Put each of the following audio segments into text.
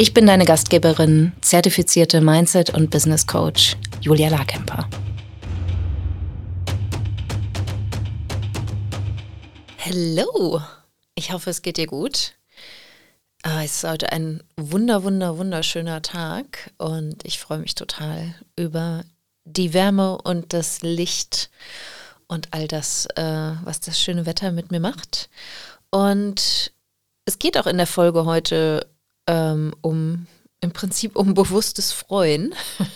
Ich bin deine Gastgeberin, zertifizierte Mindset- und Business Coach Julia Larkemper. Hallo, ich hoffe, es geht dir gut. Ah, es ist heute ein wunder, wunder, wunderschöner Tag und ich freue mich total über die Wärme und das Licht und all das, äh, was das schöne Wetter mit mir macht. Und es geht auch in der Folge heute ähm, um im Prinzip um bewusstes Freuen.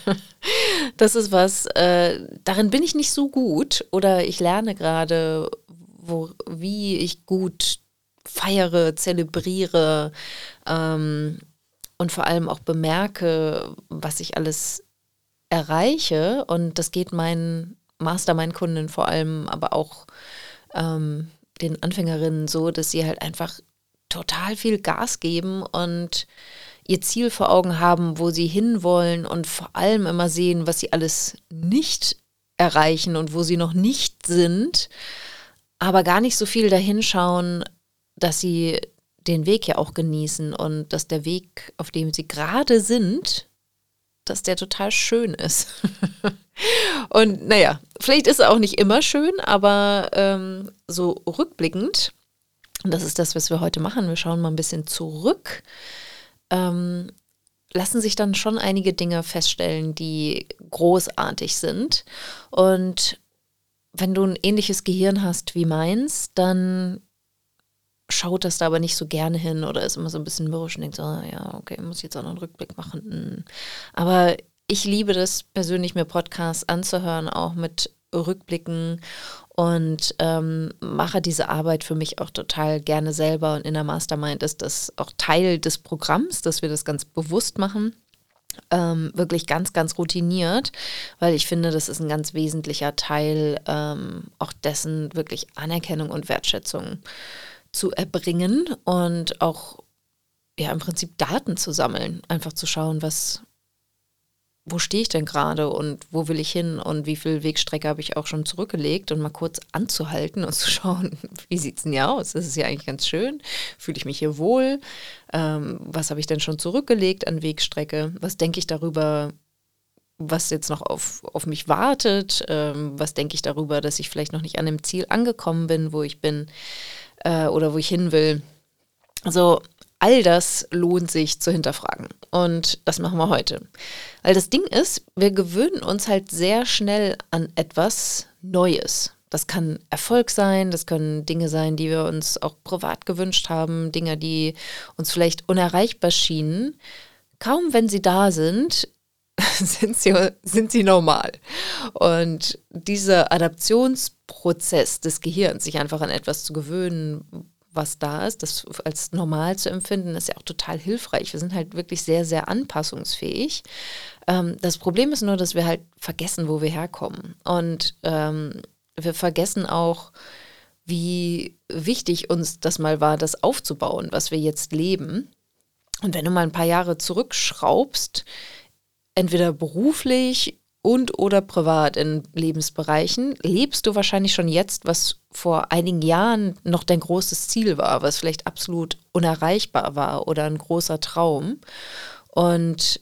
das ist was, äh, darin bin ich nicht so gut oder ich lerne gerade, wie ich gut feiere, zelebriere ähm, und vor allem auch bemerke, was ich alles erreiche. Und das geht meinen Mastermind-Kunden vor allem, aber auch ähm, den Anfängerinnen so, dass sie halt einfach total viel Gas geben und ihr Ziel vor Augen haben, wo sie hinwollen und vor allem immer sehen, was sie alles nicht erreichen und wo sie noch nicht sind, aber gar nicht so viel dahinschauen, dass sie den Weg ja auch genießen und dass der Weg, auf dem sie gerade sind, dass der total schön ist. und naja, vielleicht ist er auch nicht immer schön, aber ähm, so rückblickend und das ist das, was wir heute machen. Wir schauen mal ein bisschen zurück. Ähm, lassen sich dann schon einige Dinge feststellen, die großartig sind. Und wenn du ein ähnliches Gehirn hast wie meins, dann schaut das da aber nicht so gerne hin oder ist immer so ein bisschen mürrisch und denkt so, ah, ja, okay, muss ich jetzt auch noch einen Rückblick machen. Hm. Aber ich liebe das persönlich, mir Podcasts anzuhören, auch mit Rückblicken und ähm, mache diese Arbeit für mich auch total gerne selber. Und in der Mastermind ist das auch Teil des Programms, dass wir das ganz bewusst machen. Ähm, wirklich ganz, ganz routiniert, weil ich finde, das ist ein ganz wesentlicher Teil ähm, auch dessen wirklich Anerkennung und Wertschätzung zu erbringen und auch ja im Prinzip Daten zu sammeln, einfach zu schauen, was, wo stehe ich denn gerade und wo will ich hin und wie viel Wegstrecke habe ich auch schon zurückgelegt und mal kurz anzuhalten und zu schauen, wie sieht es denn hier aus? Das ist ja eigentlich ganz schön. Fühle ich mich hier wohl? Ähm, was habe ich denn schon zurückgelegt an Wegstrecke? Was denke ich darüber, was jetzt noch auf, auf mich wartet? Ähm, was denke ich darüber, dass ich vielleicht noch nicht an dem Ziel angekommen bin, wo ich bin äh, oder wo ich hin will? Also all das lohnt sich zu hinterfragen. Und das machen wir heute. Weil das Ding ist, wir gewöhnen uns halt sehr schnell an etwas Neues. Das kann Erfolg sein, das können Dinge sein, die wir uns auch privat gewünscht haben, Dinge, die uns vielleicht unerreichbar schienen. Kaum wenn sie da sind, sind sie, sind sie normal. Und dieser Adaptionsprozess des Gehirns, sich einfach an etwas zu gewöhnen, was da ist, das als normal zu empfinden, ist ja auch total hilfreich. Wir sind halt wirklich sehr, sehr anpassungsfähig. Ähm, das Problem ist nur, dass wir halt vergessen, wo wir herkommen. Und ähm, wir vergessen auch, wie wichtig uns das mal war, das aufzubauen, was wir jetzt leben. Und wenn du mal ein paar Jahre zurückschraubst, entweder beruflich und oder privat in Lebensbereichen, lebst du wahrscheinlich schon jetzt, was vor einigen Jahren noch dein großes Ziel war, was vielleicht absolut unerreichbar war oder ein großer Traum. Und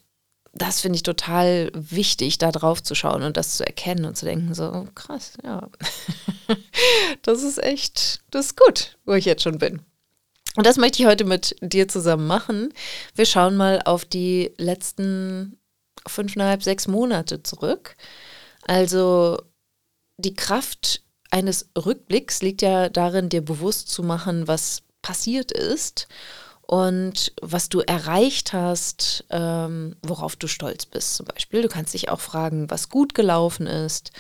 das finde ich total wichtig, da drauf zu schauen und das zu erkennen und zu denken, so oh, krass, ja, das ist echt, das ist gut, wo ich jetzt schon bin. Und das möchte ich heute mit dir zusammen machen. Wir schauen mal auf die letzten fünfeinhalb, sechs Monate zurück. Also die Kraft eines Rückblicks liegt ja darin, dir bewusst zu machen, was passiert ist und was du erreicht hast, ähm, worauf du stolz bist zum Beispiel. Du kannst dich auch fragen, was gut gelaufen ist.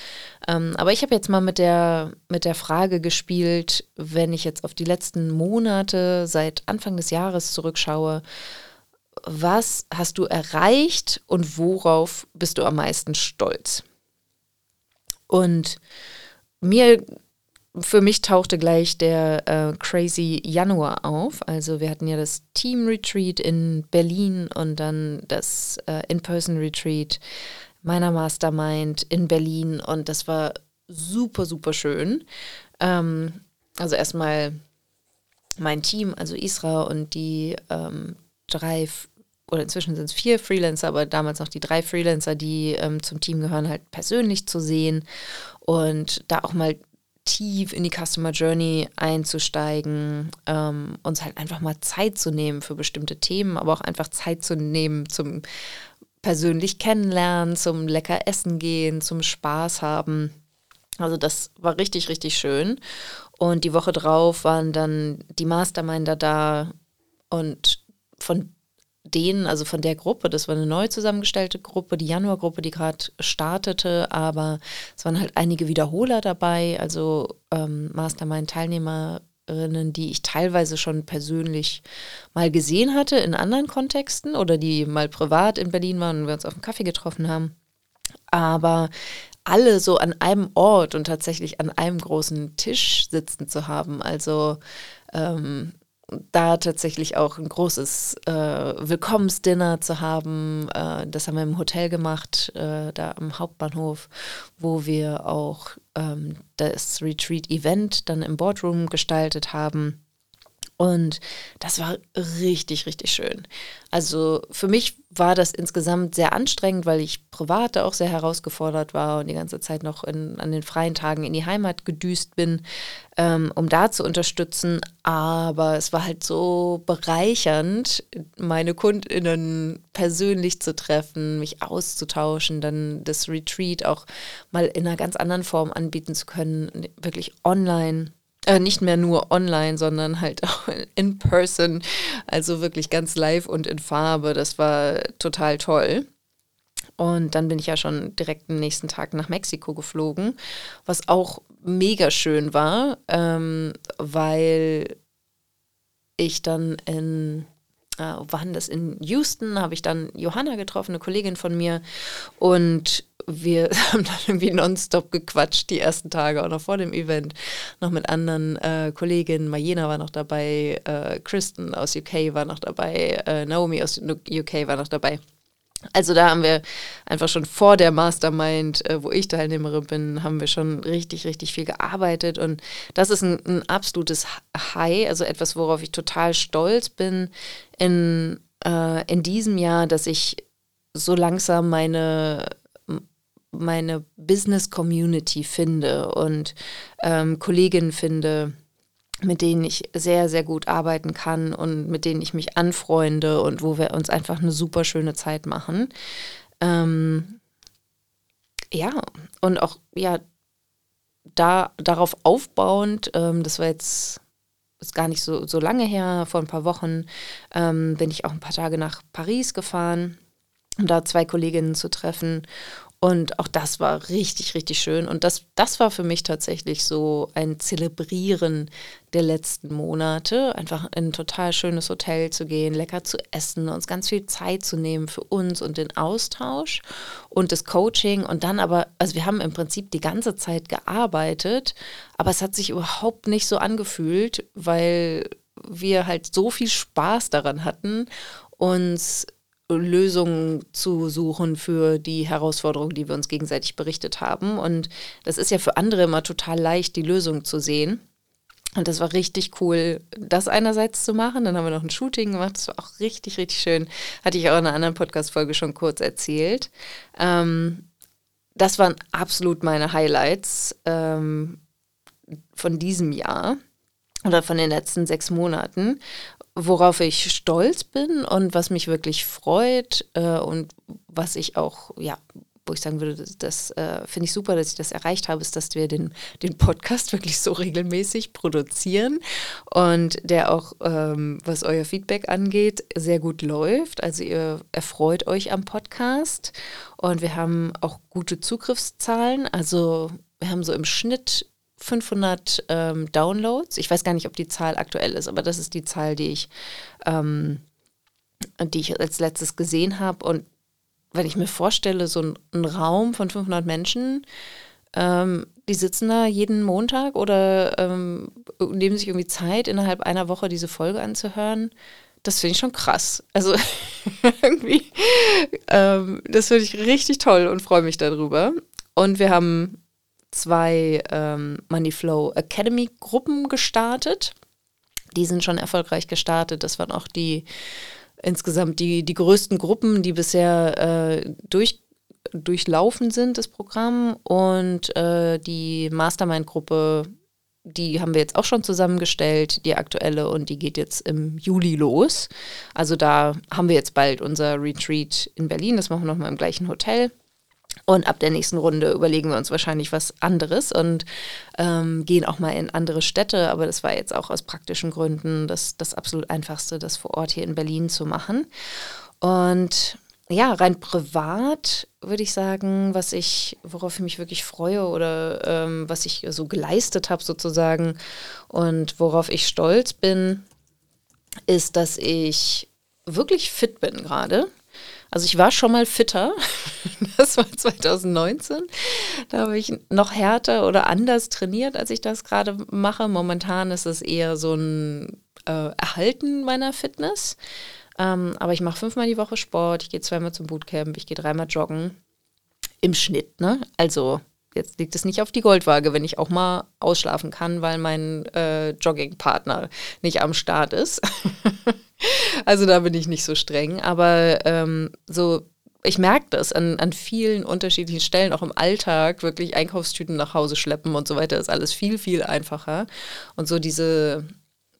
Ähm, aber ich habe jetzt mal mit der, mit der Frage gespielt, wenn ich jetzt auf die letzten Monate seit Anfang des Jahres zurückschaue, was hast du erreicht und worauf bist du am meisten stolz? Und mir, für mich tauchte gleich der äh, Crazy Januar auf. Also wir hatten ja das Team Retreat in Berlin und dann das äh, In-Person Retreat meiner Mastermind in Berlin und das war super, super schön. Ähm, also erstmal mein Team, also Isra und die ähm, drei oder inzwischen sind es vier Freelancer, aber damals noch die drei Freelancer, die ähm, zum Team gehören, halt persönlich zu sehen und da auch mal tief in die Customer Journey einzusteigen, ähm, uns halt einfach mal Zeit zu nehmen für bestimmte Themen, aber auch einfach Zeit zu nehmen zum persönlich kennenlernen, zum lecker essen gehen, zum Spaß haben. Also das war richtig, richtig schön. Und die Woche drauf waren dann die Masterminder da und von denen, also von der Gruppe, das war eine neu zusammengestellte Gruppe, die Januargruppe, die gerade startete, aber es waren halt einige Wiederholer dabei, also ähm, Mastermind-Teilnehmerinnen, die ich teilweise schon persönlich mal gesehen hatte in anderen Kontexten oder die mal privat in Berlin waren und wir uns auf dem Kaffee getroffen haben. Aber alle so an einem Ort und tatsächlich an einem großen Tisch sitzen zu haben. Also ähm, da tatsächlich auch ein großes äh, Willkommensdinner zu haben. Äh, das haben wir im Hotel gemacht, äh, da am Hauptbahnhof, wo wir auch ähm, das Retreat-Event dann im Boardroom gestaltet haben. Und das war richtig, richtig schön. Also für mich war das insgesamt sehr anstrengend, weil ich privat auch sehr herausgefordert war und die ganze Zeit noch in, an den freien Tagen in die Heimat gedüst bin, ähm, um da zu unterstützen. Aber es war halt so bereichernd, meine KundInnen persönlich zu treffen, mich auszutauschen, dann das Retreat auch mal in einer ganz anderen Form anbieten zu können, wirklich online äh, nicht mehr nur online, sondern halt auch in person, also wirklich ganz live und in Farbe. Das war total toll. Und dann bin ich ja schon direkt am nächsten Tag nach Mexiko geflogen, was auch mega schön war, ähm, weil ich dann in, äh, waren das in Houston, habe ich dann Johanna getroffen, eine Kollegin von mir. Und wir haben dann irgendwie nonstop gequatscht die ersten Tage, auch noch vor dem Event, noch mit anderen äh, Kolleginnen. Mayena war noch dabei, äh, Kristen aus UK war noch dabei, äh, Naomi aus UK war noch dabei. Also da haben wir einfach schon vor der Mastermind, äh, wo ich Teilnehmerin bin, haben wir schon richtig, richtig viel gearbeitet. Und das ist ein, ein absolutes High, also etwas, worauf ich total stolz bin in, äh, in diesem Jahr, dass ich so langsam meine meine Business-Community finde und ähm, Kolleginnen finde, mit denen ich sehr, sehr gut arbeiten kann und mit denen ich mich anfreunde und wo wir uns einfach eine super schöne Zeit machen. Ähm, ja, und auch, ja, da, darauf aufbauend, ähm, das war jetzt ist gar nicht so, so lange her, vor ein paar Wochen ähm, bin ich auch ein paar Tage nach Paris gefahren, um da zwei Kolleginnen zu treffen. Und auch das war richtig, richtig schön. Und das, das war für mich tatsächlich so ein Zelebrieren der letzten Monate. Einfach in ein total schönes Hotel zu gehen, lecker zu essen, uns ganz viel Zeit zu nehmen für uns und den Austausch und das Coaching. Und dann aber, also wir haben im Prinzip die ganze Zeit gearbeitet, aber es hat sich überhaupt nicht so angefühlt, weil wir halt so viel Spaß daran hatten, uns Lösungen zu suchen für die Herausforderungen, die wir uns gegenseitig berichtet haben. Und das ist ja für andere immer total leicht, die Lösung zu sehen. Und das war richtig cool, das einerseits zu machen. Dann haben wir noch ein Shooting gemacht. Das war auch richtig, richtig schön. Hatte ich auch in einer anderen Podcast-Folge schon kurz erzählt. Ähm, das waren absolut meine Highlights ähm, von diesem Jahr oder von den letzten sechs Monaten worauf ich stolz bin und was mich wirklich freut äh, und was ich auch, ja, wo ich sagen würde, das, das äh, finde ich super, dass ich das erreicht habe, ist, dass wir den, den Podcast wirklich so regelmäßig produzieren und der auch, ähm, was euer Feedback angeht, sehr gut läuft. Also ihr erfreut euch am Podcast und wir haben auch gute Zugriffszahlen. Also wir haben so im Schnitt 500 ähm, Downloads. Ich weiß gar nicht, ob die Zahl aktuell ist, aber das ist die Zahl, die ich, ähm, die ich als letztes gesehen habe. Und wenn ich mir vorstelle, so ein, ein Raum von 500 Menschen, ähm, die sitzen da jeden Montag oder ähm, nehmen sich irgendwie Zeit, innerhalb einer Woche diese Folge anzuhören. Das finde ich schon krass. Also irgendwie, ähm, das finde ich richtig toll und freue mich darüber. Und wir haben zwei ähm, Moneyflow Academy Gruppen gestartet. Die sind schon erfolgreich gestartet. Das waren auch die insgesamt die, die größten Gruppen, die bisher äh, durch, durchlaufen sind, das Programm. Und äh, die Mastermind-Gruppe, die haben wir jetzt auch schon zusammengestellt, die aktuelle, und die geht jetzt im Juli los. Also da haben wir jetzt bald unser Retreat in Berlin. Das machen wir nochmal im gleichen Hotel. Und ab der nächsten Runde überlegen wir uns wahrscheinlich was anderes und ähm, gehen auch mal in andere Städte. Aber das war jetzt auch aus praktischen Gründen das, das absolut einfachste, das vor Ort hier in Berlin zu machen. Und ja, rein privat würde ich sagen, was ich, worauf ich mich wirklich freue oder ähm, was ich so geleistet habe sozusagen und worauf ich stolz bin, ist, dass ich wirklich fit bin gerade. Also ich war schon mal fitter. Das war 2019. Da habe ich noch härter oder anders trainiert, als ich das gerade mache. Momentan ist es eher so ein äh, Erhalten meiner Fitness. Ähm, aber ich mache fünfmal die Woche Sport, ich gehe zweimal zum Bootcamp, ich gehe dreimal joggen. Im Schnitt, ne? Also jetzt liegt es nicht auf die Goldwaage, wenn ich auch mal ausschlafen kann, weil mein äh, Joggingpartner nicht am Start ist. also da bin ich nicht so streng. Aber ähm, so, ich merke das an, an vielen unterschiedlichen Stellen, auch im Alltag, wirklich Einkaufstüten nach Hause schleppen und so weiter, ist alles viel, viel einfacher. Und so diese,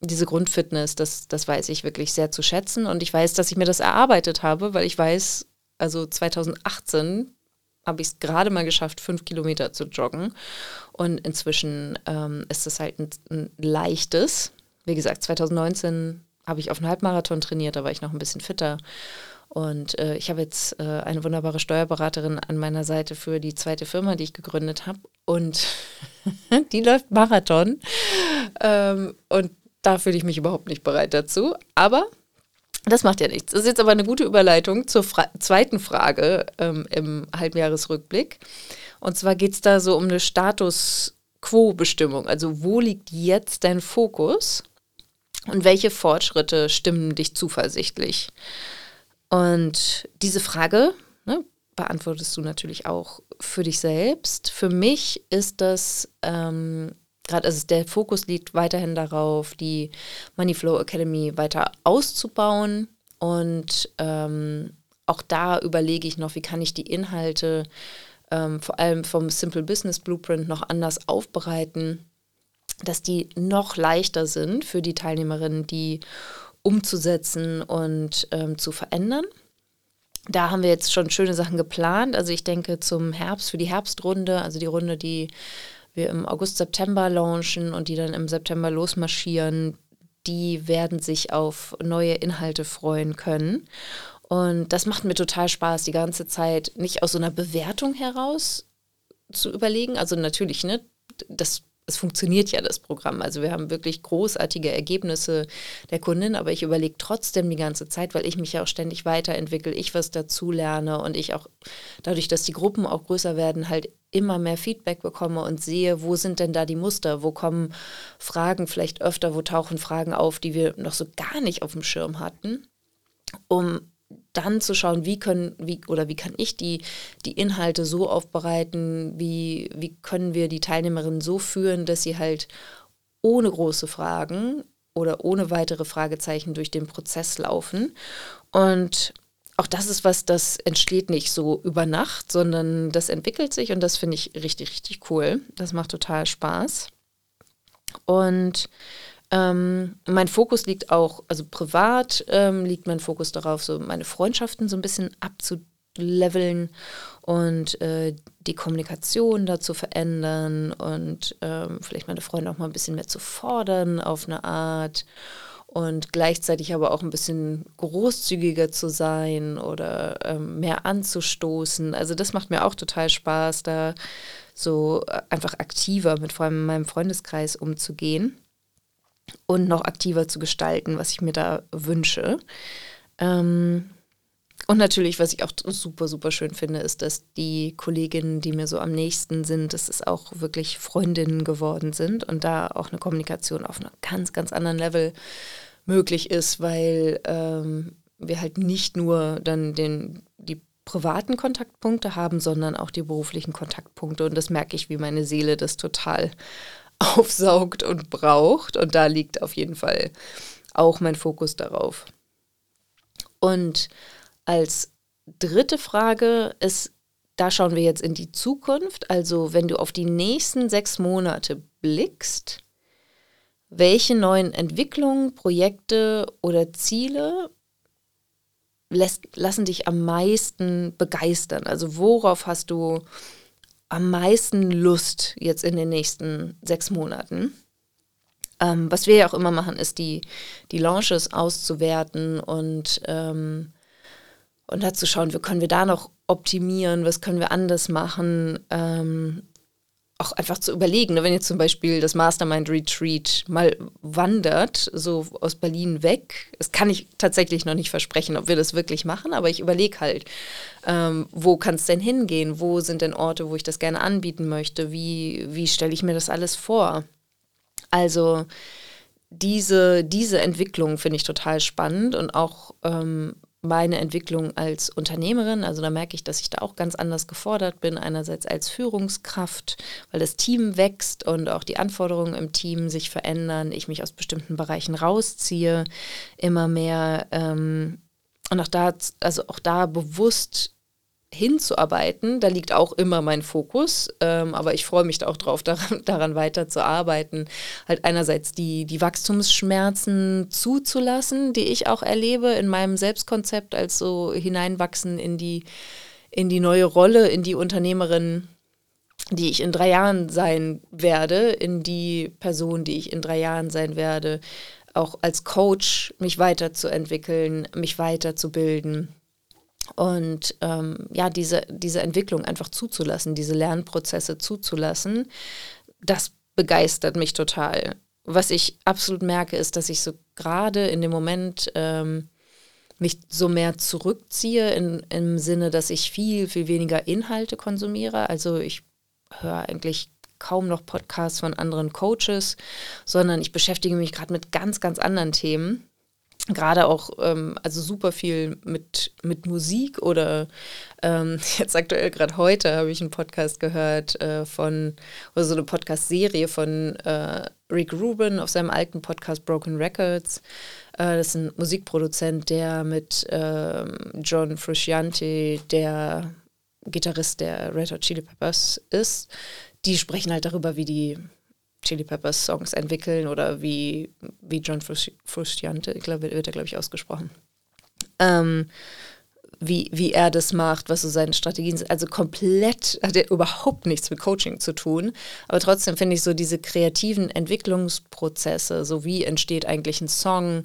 diese Grundfitness, das, das weiß ich wirklich sehr zu schätzen. Und ich weiß, dass ich mir das erarbeitet habe, weil ich weiß, also 2018 habe ich es gerade mal geschafft, fünf Kilometer zu joggen. Und inzwischen ähm, ist es halt ein, ein leichtes. Wie gesagt, 2019 habe ich auf einen Halbmarathon trainiert, da war ich noch ein bisschen fitter. Und äh, ich habe jetzt äh, eine wunderbare Steuerberaterin an meiner Seite für die zweite Firma, die ich gegründet habe. Und die läuft Marathon. Ähm, und da fühle ich mich überhaupt nicht bereit dazu. Aber das macht ja nichts. Das ist jetzt aber eine gute Überleitung zur Fra zweiten Frage ähm, im Halbjahresrückblick. Und zwar geht es da so um eine Status Quo-Bestimmung. Also wo liegt jetzt dein Fokus? Und welche Fortschritte stimmen dich zuversichtlich? Und diese Frage ne, beantwortest du natürlich auch für dich selbst. Für mich ist das ähm, gerade, also der Fokus liegt weiterhin darauf, die Moneyflow Academy weiter auszubauen. Und ähm, auch da überlege ich noch, wie kann ich die Inhalte ähm, vor allem vom Simple Business Blueprint noch anders aufbereiten dass die noch leichter sind für die Teilnehmerinnen, die umzusetzen und ähm, zu verändern. Da haben wir jetzt schon schöne Sachen geplant. Also ich denke zum Herbst, für die Herbstrunde, also die Runde, die wir im August, September launchen und die dann im September losmarschieren, die werden sich auf neue Inhalte freuen können. Und das macht mir total Spaß, die ganze Zeit nicht aus so einer Bewertung heraus zu überlegen. Also natürlich, ne, das es funktioniert ja das Programm. Also wir haben wirklich großartige Ergebnisse der Kundin, aber ich überlege trotzdem die ganze Zeit, weil ich mich ja auch ständig weiterentwickle, ich was dazu lerne und ich auch dadurch, dass die Gruppen auch größer werden, halt immer mehr Feedback bekomme und sehe, wo sind denn da die Muster, wo kommen Fragen vielleicht öfter, wo tauchen Fragen auf, die wir noch so gar nicht auf dem Schirm hatten, um dann zu schauen, wie können, wie oder wie kann ich die, die Inhalte so aufbereiten, wie, wie können wir die Teilnehmerinnen so führen, dass sie halt ohne große Fragen oder ohne weitere Fragezeichen durch den Prozess laufen. Und auch das ist was, das entsteht nicht so über Nacht, sondern das entwickelt sich und das finde ich richtig, richtig cool. Das macht total Spaß. Und ähm, mein Fokus liegt auch, also privat ähm, liegt mein Fokus darauf, so meine Freundschaften so ein bisschen abzuleveln und äh, die Kommunikation da zu verändern und ähm, vielleicht meine Freunde auch mal ein bisschen mehr zu fordern auf eine Art und gleichzeitig aber auch ein bisschen großzügiger zu sein oder ähm, mehr anzustoßen. Also das macht mir auch total Spaß, da so äh, einfach aktiver mit vor allem meinem Freundeskreis umzugehen und noch aktiver zu gestalten, was ich mir da wünsche. Ähm, und natürlich, was ich auch super, super schön finde, ist, dass die Kolleginnen, die mir so am nächsten sind, dass es auch wirklich Freundinnen geworden sind und da auch eine Kommunikation auf einem ganz, ganz anderen Level möglich ist, weil ähm, wir halt nicht nur dann den, die privaten Kontaktpunkte haben, sondern auch die beruflichen Kontaktpunkte. Und das merke ich, wie meine Seele das total aufsaugt und braucht. Und da liegt auf jeden Fall auch mein Fokus darauf. Und als dritte Frage ist, da schauen wir jetzt in die Zukunft. Also wenn du auf die nächsten sechs Monate blickst, welche neuen Entwicklungen, Projekte oder Ziele lässt, lassen dich am meisten begeistern? Also worauf hast du am meisten Lust jetzt in den nächsten sechs Monaten? Ähm, was wir ja auch immer machen, ist die, die Launches auszuwerten und, ähm, und da zu schauen, wie können wir da noch optimieren, was können wir anders machen. Ähm, auch einfach zu überlegen, ne? wenn jetzt zum Beispiel das Mastermind Retreat mal wandert, so aus Berlin weg, das kann ich tatsächlich noch nicht versprechen, ob wir das wirklich machen, aber ich überlege halt, ähm, wo kann es denn hingehen, wo sind denn Orte, wo ich das gerne anbieten möchte, wie, wie stelle ich mir das alles vor? Also diese, diese Entwicklung finde ich total spannend und auch ähm, meine Entwicklung als Unternehmerin. Also da merke ich, dass ich da auch ganz anders gefordert bin. Einerseits als Führungskraft, weil das Team wächst und auch die Anforderungen im Team sich verändern. Ich mich aus bestimmten Bereichen rausziehe, immer mehr. Ähm, und auch da, also auch da bewusst hinzuarbeiten. Da liegt auch immer mein Fokus, ähm, aber ich freue mich auch drauf, daran, daran weiterzuarbeiten. Halt einerseits die, die Wachstumsschmerzen zuzulassen, die ich auch erlebe in meinem Selbstkonzept, als so hineinwachsen in die, in die neue Rolle, in die Unternehmerin, die ich in drei Jahren sein werde, in die Person, die ich in drei Jahren sein werde, auch als Coach mich weiterzuentwickeln, mich weiterzubilden und ähm, ja, diese, diese Entwicklung einfach zuzulassen, diese Lernprozesse zuzulassen, das begeistert mich total. Was ich absolut merke, ist, dass ich so gerade in dem Moment ähm, mich so mehr zurückziehe in, im Sinne, dass ich viel, viel weniger Inhalte konsumiere. Also ich höre eigentlich kaum noch Podcasts von anderen Coaches, sondern ich beschäftige mich gerade mit ganz, ganz anderen Themen gerade auch ähm, also super viel mit, mit Musik oder ähm, jetzt aktuell gerade heute habe ich einen Podcast gehört äh, von oder so eine Podcast-Serie von äh, Rick Rubin auf seinem alten Podcast Broken Records. Äh, das ist ein Musikproduzent, der mit ähm, John Frusciante, der Gitarrist der Red Hot Chili Peppers ist. Die sprechen halt darüber, wie die Chili Peppers Songs entwickeln oder wie, wie John Frusciante, ich glaube, wird er, glaube ich, ausgesprochen. Ähm, wie, wie er das macht, was so seine Strategien sind. Also komplett, hat er überhaupt nichts mit Coaching zu tun. Aber trotzdem finde ich so diese kreativen Entwicklungsprozesse, so wie entsteht eigentlich ein Song,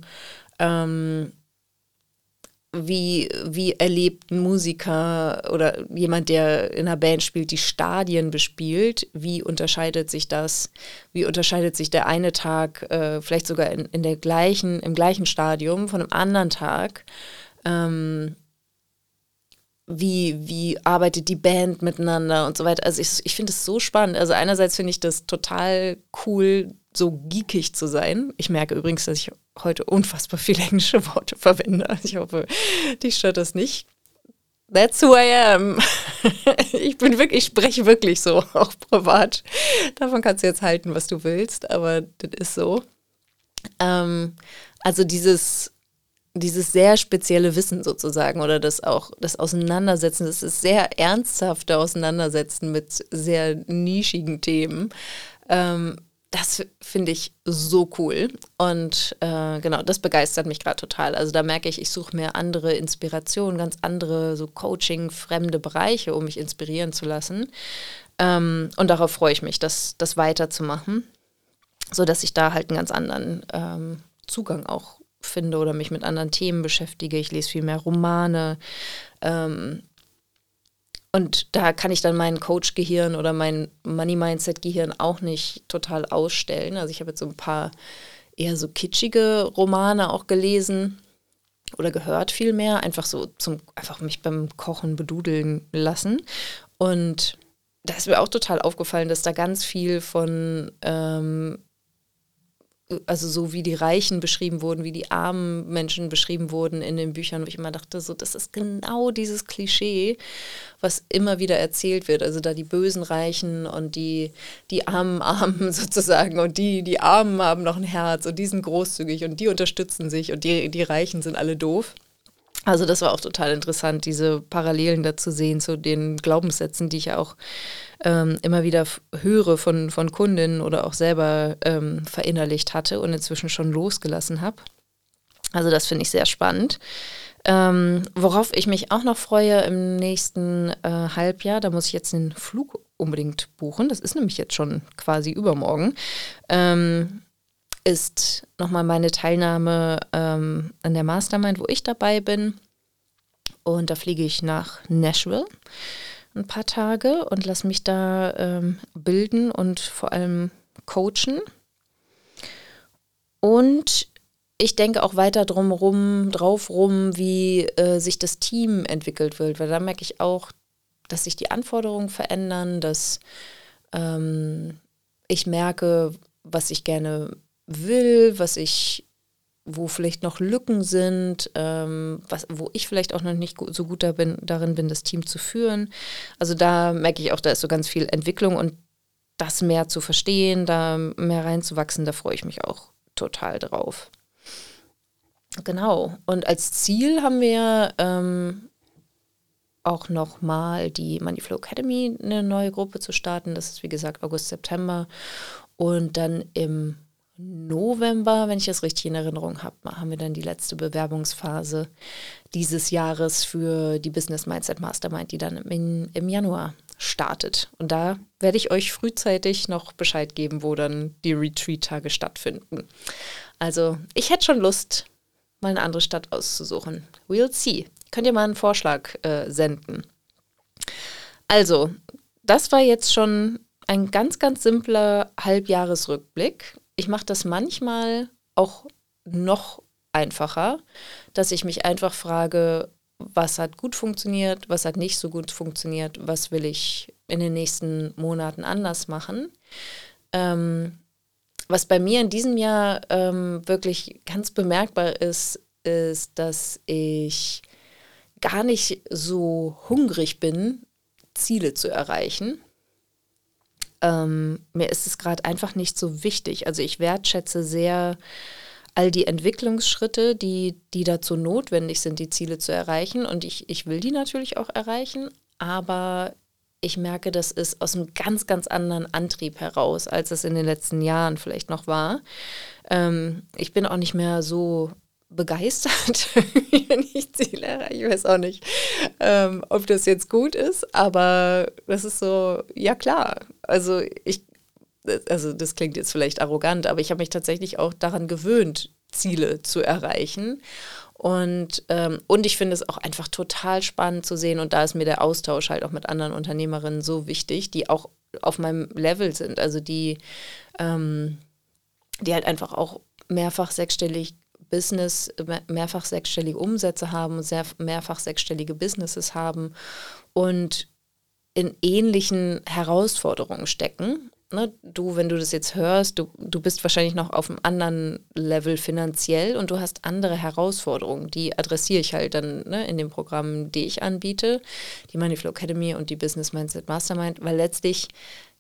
ähm, wie, wie erlebt ein Musiker oder jemand, der in einer Band spielt, die Stadien bespielt, wie unterscheidet sich das? Wie unterscheidet sich der eine Tag äh, vielleicht sogar in, in der gleichen, im gleichen Stadium von einem anderen Tag? Ähm, wie, wie arbeitet die Band miteinander und so weiter. Also ich, ich finde es so spannend. Also einerseits finde ich das total cool, so geekig zu sein. Ich merke übrigens, dass ich heute unfassbar viele englische Worte verwende. Ich hoffe, dich stört das nicht. That's who I am. ich bin wirklich, ich spreche wirklich so, auch privat. Davon kannst du jetzt halten, was du willst, aber das ist so. Ähm, also dieses, dieses sehr spezielle Wissen sozusagen oder das auch das Auseinandersetzen, das ist sehr ernsthafte Auseinandersetzen mit sehr nischigen Themen. Ähm, das finde ich so cool. Und äh, genau, das begeistert mich gerade total. Also da merke ich, ich suche mir andere Inspirationen, ganz andere, so Coaching, fremde Bereiche, um mich inspirieren zu lassen. Ähm, und darauf freue ich mich, das, das weiterzumachen, sodass ich da halt einen ganz anderen ähm, Zugang auch finde oder mich mit anderen Themen beschäftige. Ich lese viel mehr Romane. Ähm, und da kann ich dann mein Coach-Gehirn oder mein Money-Mindset-Gehirn auch nicht total ausstellen. Also ich habe jetzt so ein paar eher so kitschige Romane auch gelesen. oder gehört vielmehr, einfach so zum, einfach mich beim Kochen bedudeln lassen. Und da ist mir auch total aufgefallen, dass da ganz viel von ähm, also so wie die Reichen beschrieben wurden, wie die armen Menschen beschrieben wurden in den Büchern, wo ich immer dachte, so das ist genau dieses Klischee, was immer wieder erzählt wird. Also da die bösen Reichen und die, die armen Armen sozusagen und die, die Armen haben noch ein Herz und die sind großzügig und die unterstützen sich und die, die Reichen sind alle doof. Also das war auch total interessant, diese Parallelen dazu sehen zu den Glaubenssätzen, die ich ja auch ähm, immer wieder höre von, von Kundinnen oder auch selber ähm, verinnerlicht hatte und inzwischen schon losgelassen habe. Also das finde ich sehr spannend. Ähm, worauf ich mich auch noch freue im nächsten äh, Halbjahr, da muss ich jetzt den Flug unbedingt buchen, das ist nämlich jetzt schon quasi übermorgen, ähm, ist nochmal meine Teilnahme ähm, an der Mastermind, wo ich dabei bin. Und da fliege ich nach Nashville ein paar Tage und lasse mich da ähm, bilden und vor allem coachen. Und ich denke auch weiter drumrum, drauf rum, wie äh, sich das Team entwickelt wird, weil da merke ich auch, dass sich die Anforderungen verändern, dass ähm, ich merke, was ich gerne will, was ich, wo vielleicht noch Lücken sind, ähm, was, wo ich vielleicht auch noch nicht so gut da darin bin, das Team zu führen. Also da merke ich auch, da ist so ganz viel Entwicklung und das mehr zu verstehen, da mehr reinzuwachsen, da freue ich mich auch total drauf. Genau. Und als Ziel haben wir ähm, auch nochmal die Moneyflow Academy, eine neue Gruppe zu starten. Das ist wie gesagt August, September. Und dann im November, wenn ich das richtig in Erinnerung habe, haben wir dann die letzte Bewerbungsphase dieses Jahres für die Business Mindset Mastermind, die dann im, im Januar startet. Und da werde ich euch frühzeitig noch Bescheid geben, wo dann die Retreat-Tage stattfinden. Also ich hätte schon Lust, mal eine andere Stadt auszusuchen. We'll see. Könnt ihr mal einen Vorschlag äh, senden. Also, das war jetzt schon ein ganz, ganz simpler Halbjahresrückblick ich mache das manchmal auch noch einfacher, dass ich mich einfach frage, was hat gut funktioniert, was hat nicht so gut funktioniert, was will ich in den nächsten Monaten anders machen. Ähm, was bei mir in diesem Jahr ähm, wirklich ganz bemerkbar ist, ist, dass ich gar nicht so hungrig bin, Ziele zu erreichen, ähm, mir ist es gerade einfach nicht so wichtig. Also ich wertschätze sehr all die Entwicklungsschritte, die, die dazu notwendig sind, die Ziele zu erreichen. Und ich, ich will die natürlich auch erreichen, aber ich merke, das ist aus einem ganz, ganz anderen Antrieb heraus, als es in den letzten Jahren vielleicht noch war. Ähm, ich bin auch nicht mehr so begeistert, wenn ich Ziele erreiche. Ich weiß auch nicht, ähm, ob das jetzt gut ist, aber das ist so, ja klar. Also ich, also das klingt jetzt vielleicht arrogant, aber ich habe mich tatsächlich auch daran gewöhnt, Ziele zu erreichen. Und, ähm, und ich finde es auch einfach total spannend zu sehen. Und da ist mir der Austausch halt auch mit anderen Unternehmerinnen so wichtig, die auch auf meinem Level sind. Also die, ähm, die halt einfach auch mehrfach sechsstellig Business mehrfach sechsstellige Umsätze haben, sehr, mehrfach sechsstellige Businesses haben und in ähnlichen Herausforderungen stecken. Ne, du, wenn du das jetzt hörst, du, du bist wahrscheinlich noch auf einem anderen Level finanziell und du hast andere Herausforderungen. Die adressiere ich halt dann ne, in den Programmen, die ich anbiete, die Moneyflow Academy und die Business Mindset Mastermind, weil letztlich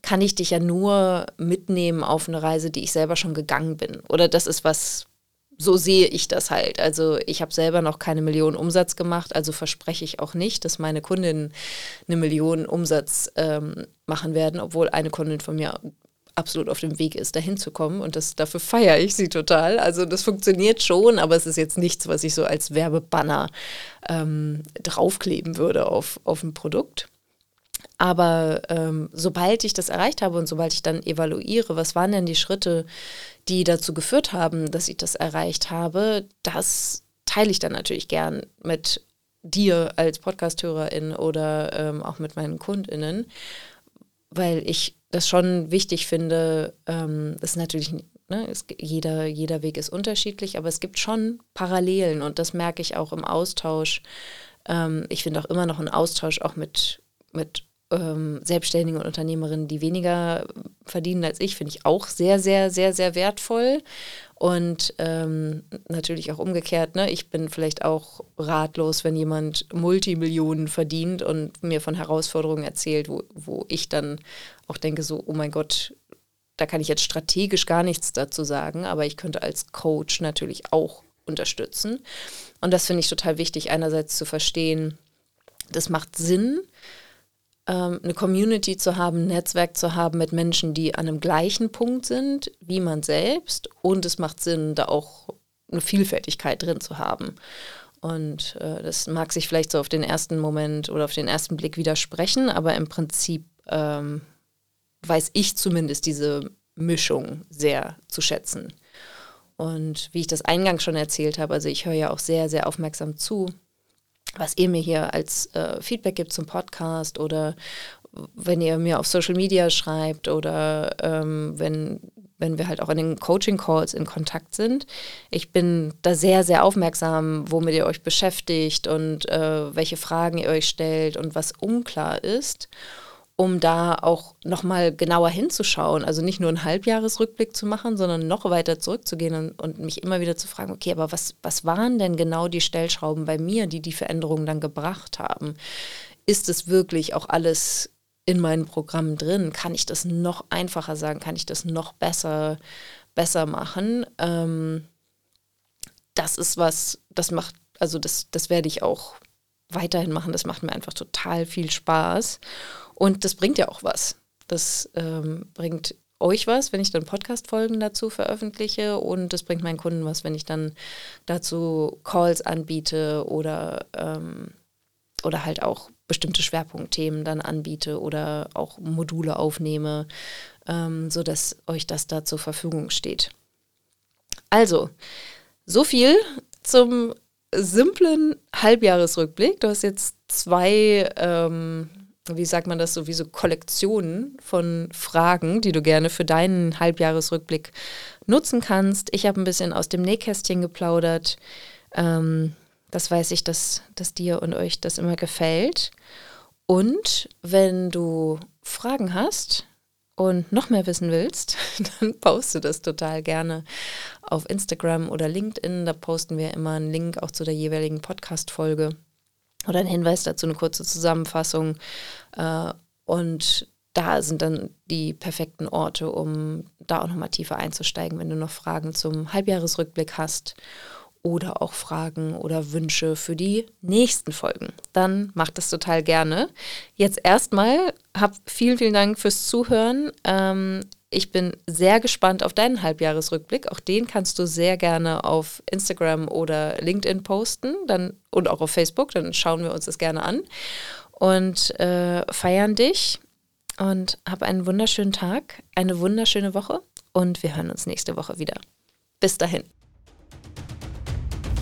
kann ich dich ja nur mitnehmen auf eine Reise, die ich selber schon gegangen bin. Oder das ist was, so sehe ich das halt. Also ich habe selber noch keine Million Umsatz gemacht, also verspreche ich auch nicht, dass meine Kundinnen eine Million Umsatz ähm, machen werden, obwohl eine Kundin von mir absolut auf dem Weg ist, dahin zu kommen. Und das, dafür feiere ich sie total. Also das funktioniert schon, aber es ist jetzt nichts, was ich so als Werbebanner ähm, draufkleben würde auf, auf ein Produkt. Aber ähm, sobald ich das erreicht habe und sobald ich dann evaluiere, was waren denn die Schritte, die dazu geführt haben, dass ich das erreicht habe, das teile ich dann natürlich gern mit dir als Podcasthörerin oder ähm, auch mit meinen KundInnen, weil ich das schon wichtig finde. Ähm, das ist natürlich ne, es, jeder, jeder Weg ist unterschiedlich, aber es gibt schon Parallelen und das merke ich auch im Austausch. Ähm, ich finde auch immer noch einen Austausch auch mit, mit ähm, Selbstständigen und Unternehmerinnen, die weniger verdienen als ich, finde ich auch sehr, sehr, sehr, sehr wertvoll. Und ähm, natürlich auch umgekehrt, ne? ich bin vielleicht auch ratlos, wenn jemand Multimillionen verdient und mir von Herausforderungen erzählt, wo, wo ich dann auch denke, so, oh mein Gott, da kann ich jetzt strategisch gar nichts dazu sagen, aber ich könnte als Coach natürlich auch unterstützen. Und das finde ich total wichtig, einerseits zu verstehen, das macht Sinn, ähm, eine Community zu haben, ein Netzwerk zu haben mit Menschen, die an einem gleichen Punkt sind wie man selbst. Und es macht Sinn, da auch eine Vielfältigkeit drin zu haben. Und äh, das mag sich vielleicht so auf den ersten Moment oder auf den ersten Blick widersprechen, aber im Prinzip ähm, weiß ich zumindest diese Mischung sehr zu schätzen. Und wie ich das eingangs schon erzählt habe, also ich höre ja auch sehr, sehr aufmerksam zu was ihr mir hier als äh, Feedback gibt zum Podcast oder wenn ihr mir auf Social Media schreibt oder ähm, wenn, wenn wir halt auch in den Coaching-Calls in Kontakt sind. Ich bin da sehr, sehr aufmerksam, womit ihr euch beschäftigt und äh, welche Fragen ihr euch stellt und was unklar ist um da auch nochmal genauer hinzuschauen. Also nicht nur einen Halbjahresrückblick zu machen, sondern noch weiter zurückzugehen und, und, mich immer wieder zu fragen, okay, aber was, was waren denn genau die Stellschrauben bei mir, die die Veränderungen dann gebracht haben? Ist es wirklich auch alles in meinem Programm drin? Kann ich das noch einfacher sagen? Kann ich das noch besser, besser machen? Ähm, das ist was, das macht, also das, das werde ich auch weiterhin machen. Das macht mir einfach total viel Spaß. Und das bringt ja auch was. Das ähm, bringt euch was, wenn ich dann Podcast-Folgen dazu veröffentliche und das bringt meinen Kunden was, wenn ich dann dazu Calls anbiete oder, ähm, oder halt auch bestimmte Schwerpunktthemen dann anbiete oder auch Module aufnehme, ähm, sodass euch das da zur Verfügung steht. Also, so viel zum simplen Halbjahresrückblick. Du hast jetzt zwei ähm, wie sagt man das, so wie so Kollektionen von Fragen, die du gerne für deinen Halbjahresrückblick nutzen kannst. Ich habe ein bisschen aus dem Nähkästchen geplaudert. Ähm, das weiß ich, dass, dass dir und euch das immer gefällt. Und wenn du Fragen hast und noch mehr wissen willst, dann poste das total gerne auf Instagram oder LinkedIn. Da posten wir immer einen Link auch zu der jeweiligen Podcast-Folge oder ein Hinweis dazu, eine kurze Zusammenfassung. Äh, und da sind dann die perfekten Orte, um da auch nochmal tiefer einzusteigen, wenn du noch Fragen zum Halbjahresrückblick hast oder auch Fragen oder Wünsche für die nächsten Folgen. Dann mach das total gerne. Jetzt erstmal, hab vielen, vielen Dank fürs Zuhören. Ähm, ich bin sehr gespannt auf deinen Halbjahresrückblick. Auch den kannst du sehr gerne auf Instagram oder LinkedIn posten dann, und auch auf Facebook. Dann schauen wir uns das gerne an und äh, feiern dich. Und hab einen wunderschönen Tag, eine wunderschöne Woche und wir hören uns nächste Woche wieder. Bis dahin.